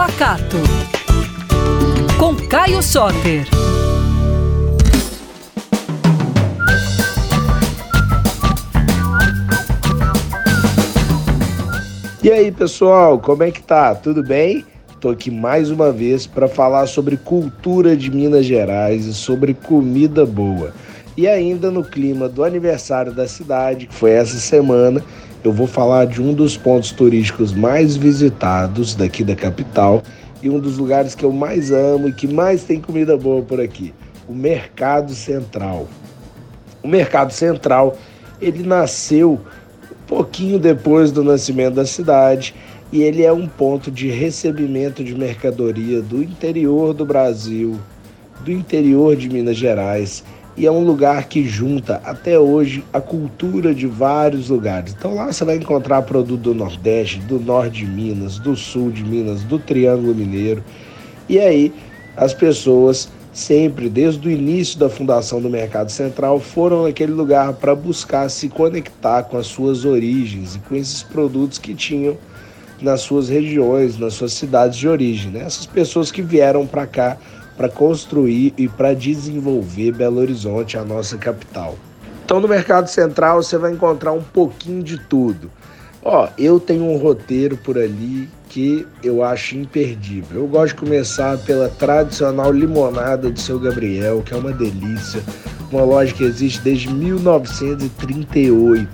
Pacato. Com Caio Soter. E aí, pessoal, como é que tá? Tudo bem? Tô aqui mais uma vez para falar sobre cultura de Minas Gerais e sobre comida boa. E ainda no clima do aniversário da cidade, que foi essa semana, eu vou falar de um dos pontos turísticos mais visitados daqui da capital e um dos lugares que eu mais amo e que mais tem comida boa por aqui, o Mercado Central. O Mercado Central, ele nasceu um pouquinho depois do nascimento da cidade e ele é um ponto de recebimento de mercadoria do interior do Brasil, do interior de Minas Gerais e é um lugar que junta até hoje a cultura de vários lugares. Então lá você vai encontrar produto do Nordeste, do Norte de Minas, do Sul de Minas, do Triângulo Mineiro. E aí as pessoas sempre desde o início da fundação do Mercado Central foram naquele lugar para buscar se conectar com as suas origens e com esses produtos que tinham nas suas regiões, nas suas cidades de origem. Né? Essas pessoas que vieram para cá para construir e para desenvolver Belo Horizonte, a nossa capital. Então, no Mercado Central você vai encontrar um pouquinho de tudo. Ó, eu tenho um roteiro por ali que eu acho imperdível. Eu gosto de começar pela tradicional limonada do seu Gabriel, que é uma delícia, uma loja que existe desde 1938.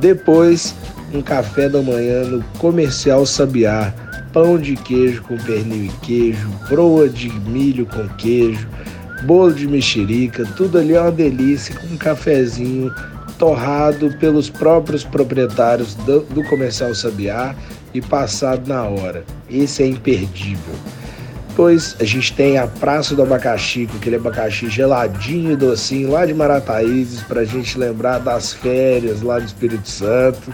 Depois, um café da manhã no Comercial Sabiá, pão de queijo com pernil e queijo, broa de milho com queijo, bolo de mexerica, tudo ali é uma delícia com um cafezinho torrado pelos próprios proprietários do, do Comercial Sabiá e passado na hora. Esse é imperdível. Depois a gente tem a Praça do Abacaxi, com aquele abacaxi geladinho e docinho lá de Marataízes, para a gente lembrar das férias lá do Espírito Santo.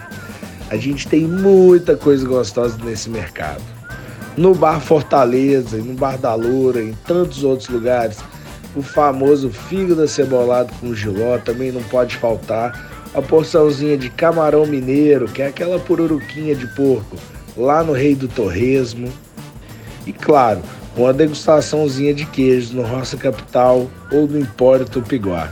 A gente tem muita coisa gostosa nesse mercado. No Bar Fortaleza, no Bar da Loura, em tantos outros lugares, o famoso fígado cebolado com giló também não pode faltar. A porçãozinha de camarão mineiro, que é aquela pururuquinha de porco, lá no Rei do Torresmo. E claro, uma degustaçãozinha de queijos no Roça Capital ou no Empório Tupiguá.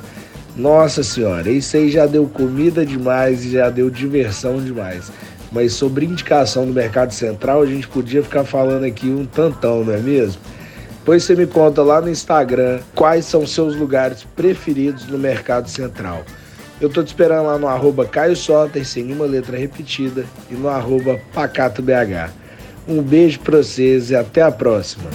Nossa senhora, isso aí já deu comida demais e já deu diversão demais. Mas sobre indicação do Mercado Central, a gente podia ficar falando aqui um tantão, não é mesmo? Depois você me conta lá no Instagram quais são seus lugares preferidos no Mercado Central. Eu tô te esperando lá no arroba Caio Soter, sem nenhuma letra repetida, e no arroba PacatoBH. Um beijo pra vocês e até a próxima.